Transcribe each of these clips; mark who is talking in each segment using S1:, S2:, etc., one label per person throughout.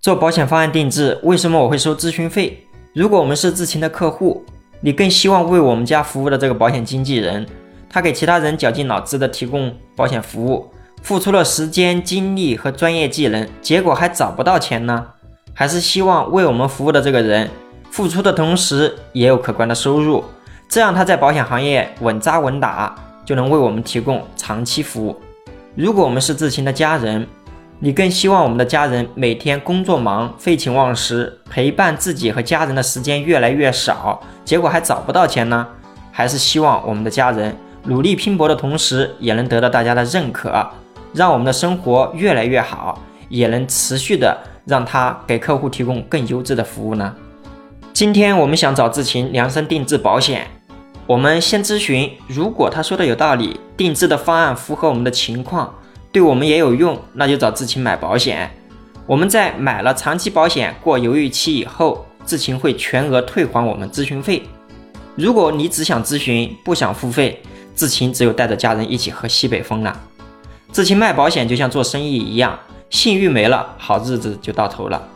S1: 做保险方案定制，为什么我会收咨询费？如果我们是知情的客户，你更希望为我们家服务的这个保险经纪人，他给其他人绞尽脑汁的提供保险服务，付出了时间、精力和专业技能，结果还找不到钱呢？还是希望为我们服务的这个人，付出的同时也有可观的收入，这样他在保险行业稳扎稳打，就能为我们提供长期服务。如果我们是知情的家人，你更希望我们的家人每天工作忙、废寝忘食，陪伴自己和家人的时间越来越少，结果还找不到钱呢？还是希望我们的家人努力拼搏的同时，也能得到大家的认可，让我们的生活越来越好，也能持续的让他给客户提供更优质的服务呢？今天我们想找志勤量身定制保险，我们先咨询，如果他说的有道理，定制的方案符合我们的情况。对我们也有用，那就找志勤买保险。我们在买了长期保险过犹豫期以后，志勤会全额退还我们咨询费。如果你只想咨询不想付费，志勤只有带着家人一起喝西北风了。志勤卖保险就像做生意一样，信誉没了，好日子就到头了。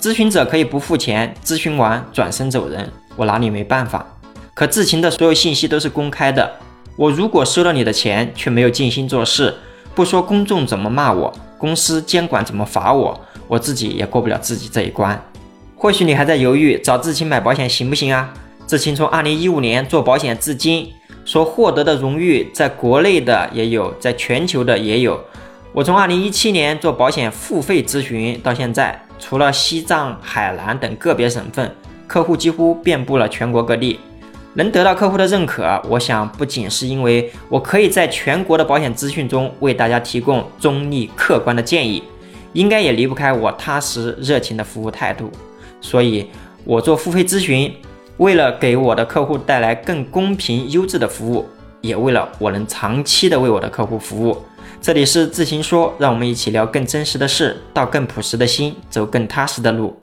S1: 咨询者可以不付钱，咨询完转身走人，我拿你没办法。可志勤的所有信息都是公开的，我如果收了你的钱，却没有尽心做事。不说公众怎么骂我，公司监管怎么罚我，我自己也过不了自己这一关。或许你还在犹豫找志清买保险行不行啊？志清从二零一五年做保险至今，所获得的荣誉，在国内的也有，在全球的也有。我从二零一七年做保险付费咨询到现在，除了西藏、海南等个别省份，客户几乎遍布了全国各地。能得到客户的认可，我想不仅是因为我可以在全国的保险资讯中为大家提供中立客观的建议，应该也离不开我踏实热情的服务态度。所以，我做付费咨询，为了给我的客户带来更公平优质的服务，也为了我能长期的为我的客户服务。这里是自行说，让我们一起聊更真实的事，到更朴实的心，走更踏实的路。